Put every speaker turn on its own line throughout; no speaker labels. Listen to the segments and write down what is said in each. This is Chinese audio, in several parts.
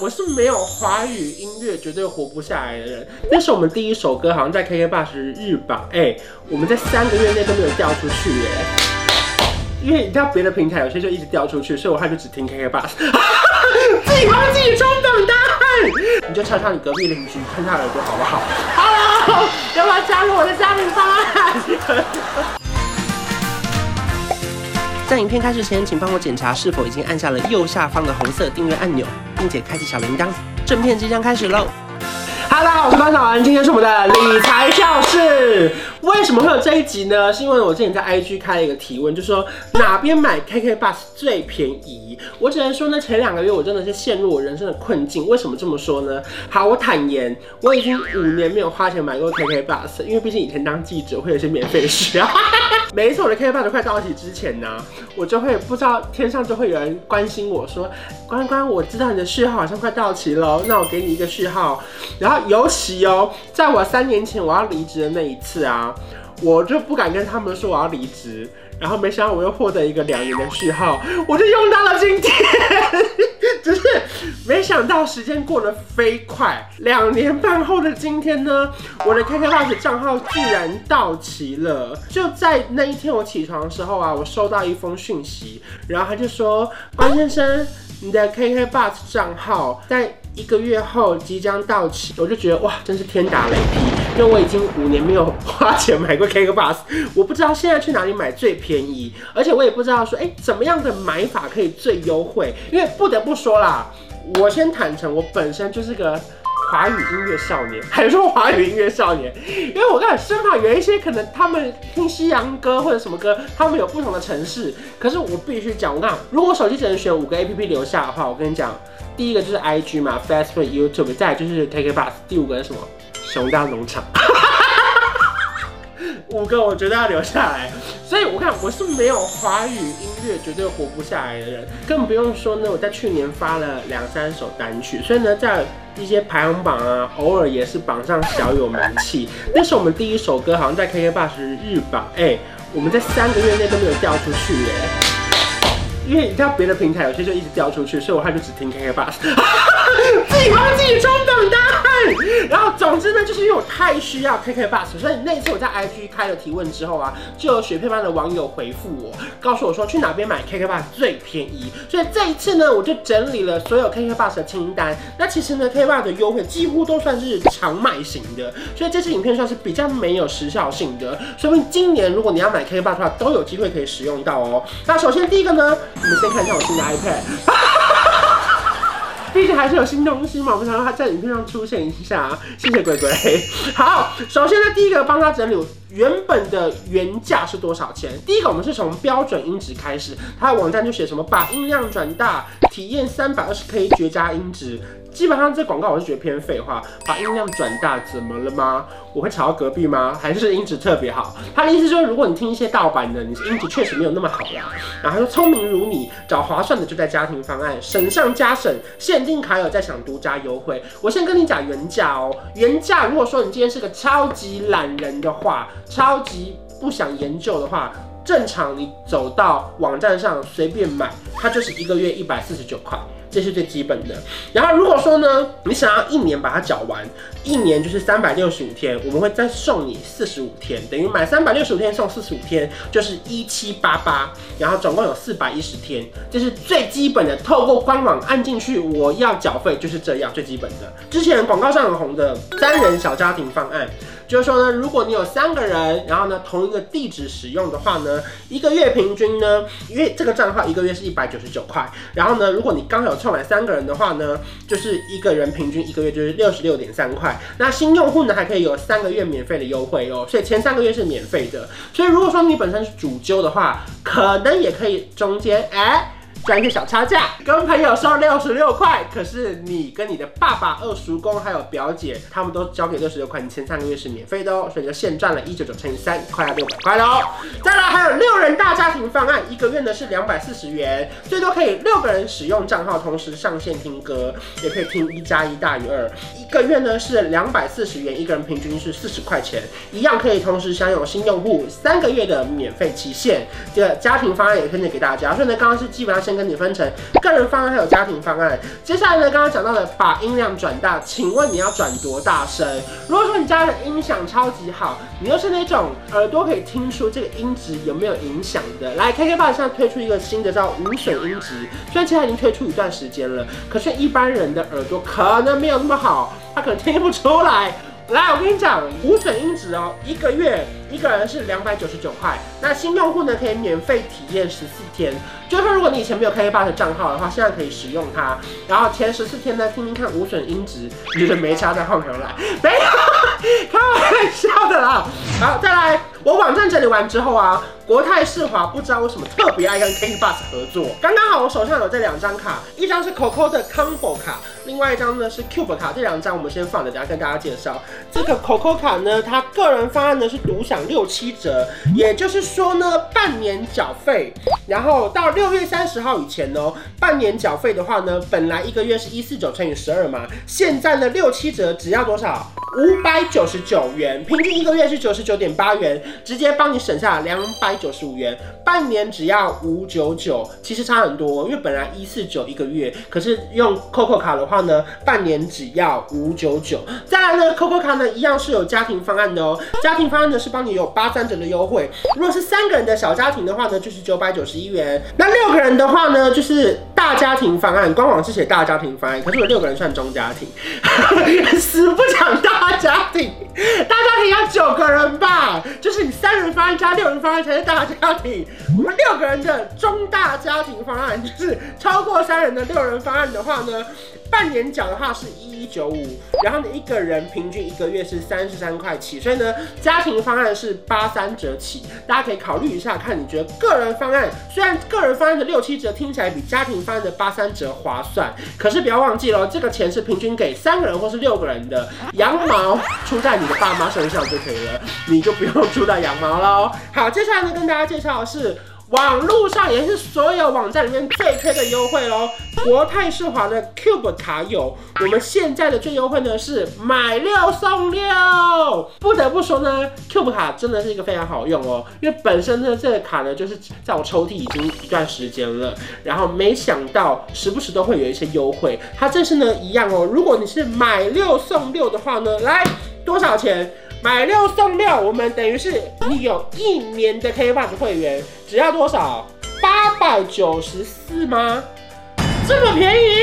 我是没有华语音乐绝对活不下来的人。那是我们第一首歌，好像在 KKBOX 日榜，哎、我们在三个月内都没有掉出去耶。因为你知道别的平台有些就一直掉出去，所以我还就只听 KKBOX。自己帮自己冲榜单，你就敲敲你隔壁邻居，看他耳朵好不好？Hello，要不要加入我的家庭方案？在影片开始前，请帮我检查是否已经按下了右下方的红色订阅按钮，并且开启小铃铛。正片即将开始喽！哈喽，我是班长，今天是我们的理财教室。为什么会有这一集呢？是因为我之前在 IG 开了一个提问，就说哪边买 KK bus 最便宜？我只能说呢，前两个月我真的是陷入我人生的困境。为什么这么说呢？好，我坦言，我已经五年没有花钱买过 KK bus，因为毕竟以前当记者会有些免费的需要。每一次我的 KK bus 快到期之前呢，我就会不知道天上就会有人关心我说，关关，我知道你的序号好像快到期了，那我给你一个序号。然后尤其哦，在我三年前我要离职的那一次啊。我就不敢跟他们说我要离职，然后没想到我又获得一个两年的序号，我就用到了今天。只是没想到时间过得飞快，两年半后的今天呢，我的 KKBOX 账号居然到期了。就在那一天我起床的时候啊，我收到一封讯息，然后他就说：“关先生，你的 KKBOX 账号在。”一个月后即将到期，我就觉得哇，真是天打雷劈！因为我已经五年没有花钱买过 kkbus 我不知道现在去哪里买最便宜，而且我也不知道说，哎、怎么样的买法可以最优惠？因为不得不说啦，我先坦诚，我本身就是个华语音乐少年，还说华语音乐少年，因为我看生怕有一些可能他们听西洋歌或者什么歌，他们有不同的城市，可是我必须讲，我看如果手机只能选五个 APP 留下的话，我跟你讲。第一个就是 IG 嘛，Facebook、YouTube，再来就是 Take a bus，第五个是什么？熊大农场，五个我觉得要留下来。所以我看我是没有华语音乐绝对活不下来的人，更不用说呢，我在去年发了两三首单曲，所以呢，在一些排行榜啊，偶尔也是榜上小有名气。那是我们第一首歌，好像在 KKBOX 日榜，哎、我们在三个月内都没有掉出去耶、因为你知道别的平台有些就一直掉出去，所以我还就只听 KKBOX，自己帮自己冲榜单。然后总之呢，就是因为我太需要 KK bus，所以那一次我在 IG 开了提问之后啊，就有雪片般的网友回复我，告诉我说去哪边买 KK bus 最便宜。所以这一次呢，我就整理了所有 KK bus 的清单。那其实呢 KK bus 的优惠几乎都算是常卖型的，所以这支影片算是比较没有时效性的。说明今年如果你要买 KK bus 的话，都有机会可以使用到哦。那首先第一个呢。我们先看一下我新的 iPad，毕竟还是有新东西嘛，我们想让它在影片上出现一下，谢谢鬼鬼。好，首先呢，第一个帮他整理原本的原价是多少钱。第一个我们是从标准音质开始，它的网站就写什么把音量转大，体验三百二十 K 绝佳音质。基本上这广告我是觉得偏废话，把音量转大怎么了吗？我会吵到隔壁吗？还是音质特别好？他的意思就是，如果你听一些盗版的，你音质确实没有那么好呀。然后他说聪明如你，找划算的就在家庭方案，省上加省，现金卡有在享独家优惠。我先跟你讲原价哦，原价如果说你今天是个超级懒人的话，超级不想研究的话，正常你走到网站上随便买，它就是一个月一百四十九块。这是最基本的，然后如果说呢，你想要一年把它缴完，一年就是三百六十五天，我们会再送你四十五天，等于买三百六十五天送四十五天，就是一七八八，然后总共有四百一十天，这是最基本的。透过官网按进去，我要缴费就是这样最基本的。之前广告上很红的三人小家庭方案。就是说呢，如果你有三个人，然后呢同一个地址使用的话呢，一个月平均呢，因为这个账号一个月是一百九十九块，然后呢，如果你刚好有凑满三个人的话呢，就是一个人平均一个月就是六十六点三块。那新用户呢还可以有三个月免费的优惠哦，所以前三个月是免费的。所以如果说你本身是主揪的话，可能也可以中间哎。赚一个小差价，跟朋友收六十六块，可是你跟你的爸爸、二叔公还有表姐，他们都交给六十六块，你前三个月是免费的哦，所以就现赚了一九九乘以三，快要六百块喽。再来还有六人大庭方案，一个月呢是两百四十元，最多可以六个人使用账号，同时上线听歌，也可以听一加一大于二。一个月呢是两百四十元，一个人平均是四十块钱，一样可以同时享有新用户三个月的免费期限。这个家庭方案也推荐给大家，所以呢刚刚是基本上。先跟你分成个人方案还有家庭方案。接下来呢，刚刚讲到的把音量转大，请问你要转多大声？如果说你家的音响超级好，你又是那种耳朵可以听出这个音质有没有影响的，来，KK b o 现在推出一个新的叫无损音质，虽然其实已经推出一段时间了，可是一般人的耳朵可能没有那么好，他可能听不出来。来，我跟你讲，无损音质哦，一个月一个人是两百九十九块。那新用户呢，可以免费体验十四天。就是说，如果你以前没有 KK b o 的账号的话，现在可以使用它。然后前十四天呢，听听看无损音质，你觉得没差再换回来，没有，开玩笑的啦。好，再来。我网站整理完之后啊，国泰世华不知道为什么特别爱跟 KKBOX 合作。刚刚好，我手上有这两张卡，一张是 COCO 的 Combo 卡，另外一张呢是 Cube 卡。这两张我们先放着，等下跟大家介绍。这个 COCO 卡呢，它个人方案呢是独享六七折，也就是说呢，半年缴费，然后到六月三十号以前哦，半年缴费的话呢，本来一个月是一四九乘以十二嘛，现在呢六七折只要多少？五百九十九元，平均一个月是九十九点八元，直接帮你省下两百九十五元，半年只要五九九，其实差很多，因为本来一四九一个月，可是用 COCO 卡的话呢，半年只要五九九。再来呢，COCO 卡呢一样是有家庭方案的哦，家庭方案呢是帮你有八三折的优惠，如果是三个人的小家庭的话呢，就是九百九十一元，那六个人的话呢，就是大家庭方案，官网是写大家庭方案，可是我六个人算中家庭，死不讲。大家庭，大家庭要九个人就是你三人方案加六人方案才是大家庭。我们六个人的中大家庭方案，就是超过三人的六人方案的话呢，半年缴的话是一一九五，然后你一个人平均一个月是三十三块起，所以呢，家庭方案是八三折起，大家可以考虑一下，看你觉得个人方案虽然个人方案的六七折听起来比家庭方案的八三折划算，可是不要忘记了，这个钱是平均给三个人或是六个人的，羊毛出在你的爸妈身上就可以了，你就不用出到羊毛喽。好，接下来呢，跟大家介绍的是。网络上也是所有网站里面最推的优惠喽！国泰世华的 Cube 卡有，我们现在的最优惠呢是买六送六。不得不说呢，Cube 卡真的是一个非常好用哦，因为本身呢这个卡呢就是在我抽屉已经一段时间了，然后没想到时不时都会有一些优惠。它这次呢一样哦，如果你是买六送六的话呢，来多少钱？买六送六，我们等于是你有一年的 Kplus 会员，只要多少？八百九十四吗？这么便宜？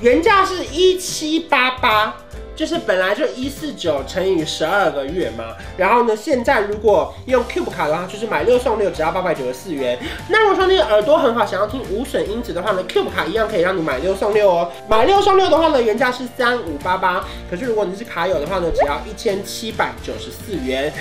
原价是一七八八。就是本来就一四九乘以十二个月嘛，然后呢，现在如果用 Cube 卡的话，就是买六送六，只要八百九十四元。那如果说你耳朵很好，想要听无损音质的话呢，Cube 卡一样可以让你买六送六哦。买六送六的话呢，原价是三五八八，可是如果你是卡友的话呢，只要一千七百九十四元。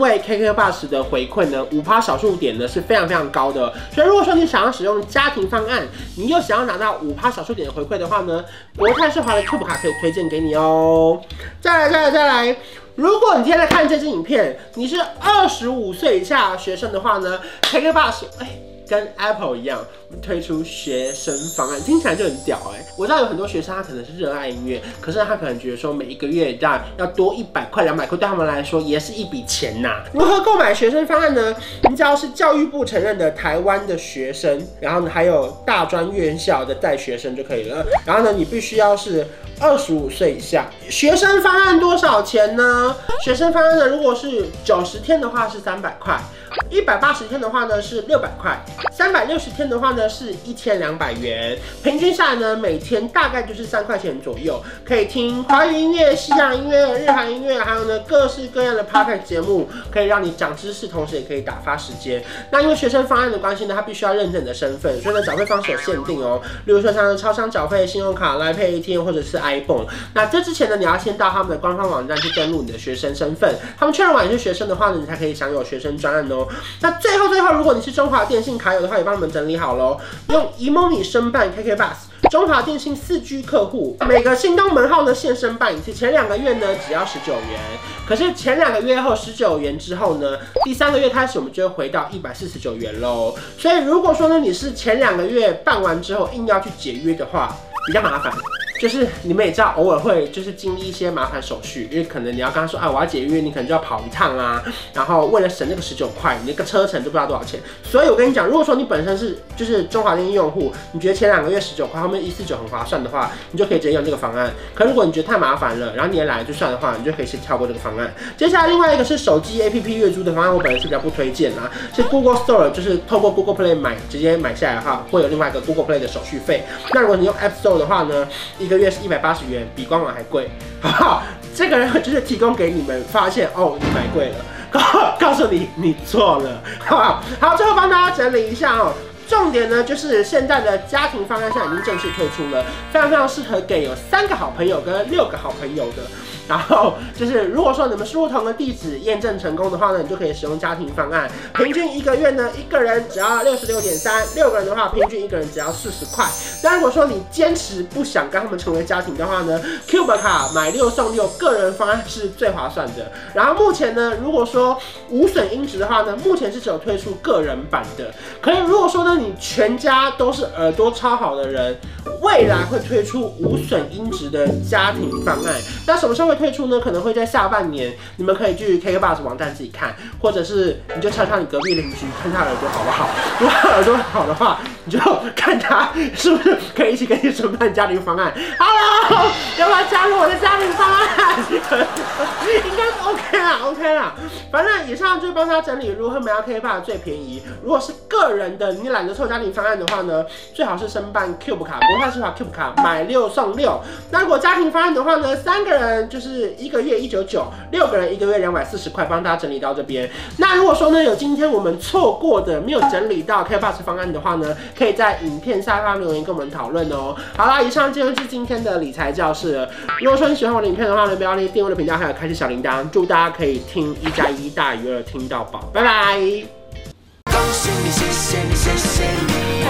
因为 KK Bus 的回馈呢，五趴小数点呢是非常非常高的，所以如果说你想要使用家庭方案，你又想要拿到五趴小数点的回馈的话呢，国泰世华的 Cube 卡可以推荐给你哦。再来再来再来，如果你今天在看这支影片，你是二十五岁以下学生的话呢 KK Bus 哎。跟 Apple 一样推出学生方案，听起来就很屌哎！我知道有很多学生他可能是热爱音乐，可是他可能觉得说每一个月这样要多一百块、两百块，对他们来说也是一笔钱呐。如何购买学生方案呢？你只要是教育部承认的台湾的学生，然后呢还有大专院校的在学生就可以了。然后呢你必须要是二十五岁以下。学生方案多少钱呢？学生方案呢如果是九十天的话是三百块。一百八十天的话呢是六百块，三百六十天的话呢是一千两百元，平均下来呢每天大概就是三块钱左右，可以听华语音乐、西洋音乐、日韩音乐，还有呢各式各样的 podcast 节目，可以让你长知识，同时也可以打发时间。那因为学生方案的关系呢，它必须要认证你的身份，所以呢缴费方式有限定哦，例如说像超商缴费、信用卡、来 Pay ATM 或者是 iPhone。那这之前呢，你要先到他们的官方网站去登录你的学生身份，他们确认完你是学生的话呢，你才可以享有学生专案哦。那最后最后，如果你是中华电信卡友的话，也帮你们整理好喽。用 Emomi 申办 KK Bus 中华电信四 G 客户，每个心动门号呢现申办一次，前两个月呢只要十九元。可是前两个月后十九元之后呢，第三个月开始我们就会回到一百四十九元喽。所以如果说呢你是前两个月办完之后硬要去解约的话，比较麻烦。就是你们也知道，偶尔会就是经历一些麻烦手续，因为可能你要跟他说啊，我要解约，你可能就要跑一趟啊。然后为了省那个十九块，你那个车程都不知道多少钱。所以我跟你讲，如果说你本身是就是中华电信用户，你觉得前两个月十九块，后面一四九很划算的话，你就可以直接用这个方案。可如果你觉得太麻烦了，然后你也懒得去算的话，你就可以先跳过这个方案。接下来另外一个是手机 APP 月租的方案，我本人是比较不推荐啊。是 Google Store，就是透过 Google Play 买，直接买下来的话，会有另外一个 Google Play 的手续费。那如果你用 App Store 的话呢，一个月是一百八十元，比官网还贵。好不好？这个人就是提供给你们，发现哦，你买贵了，告告诉你你错了，好不好？好，最后帮大家整理一下哦。重点呢，就是现在的家庭方案现在已经正式推出了，非常非常适合给有三个好朋友跟六个好朋友的。然后就是，如果说你们输入同个地址验证成功的话呢，你就可以使用家庭方案。平均一个月呢，一个人只要六十六点三，六个人的话，平均一个人只要四十块。那如果说你坚持不想跟他们成为家庭的话呢，Cube 卡买六送六，个人方案是最划算的。然后目前呢，如果说无损音质的话呢，目前是只有推出个人版的。可是如果说呢，你全家都是耳朵超好的人，未来会推出无损音质的家庭方案。那什么时候会？退出呢，可能会在下半年，你们可以去 KKBus 网站自己看，或者是你就敲敲你隔壁邻居，看他耳朵好不好。如果耳朵好的话，你就看他是不是可以一起跟你申办家庭方案。Hello，要不要加入我的家庭方案？应该是 OK 啦，OK 啦。反正以上就是帮他整理如何买到 K 爸最便宜。如果是个人的，你懒得凑家庭方案的话呢，最好是申办 Cube 卡，国泰世华 Cube 卡买六送六。那如果家庭方案的话呢，三个人就是。一个月一九九，六个人一个月两百四十块，帮大家整理到这边。那如果说呢，有今天我们错过的没有整理到 KKBOX 方案的话呢，可以在影片下方留言跟我们讨论哦。好啦，以上就是今天的理财教室了。如果说你喜欢我的影片的话呢，不要忘记订阅的频道，还有开启小铃铛。祝大家可以听一加一大于二听到饱，拜拜。恭喜你，谢谢你，谢谢你，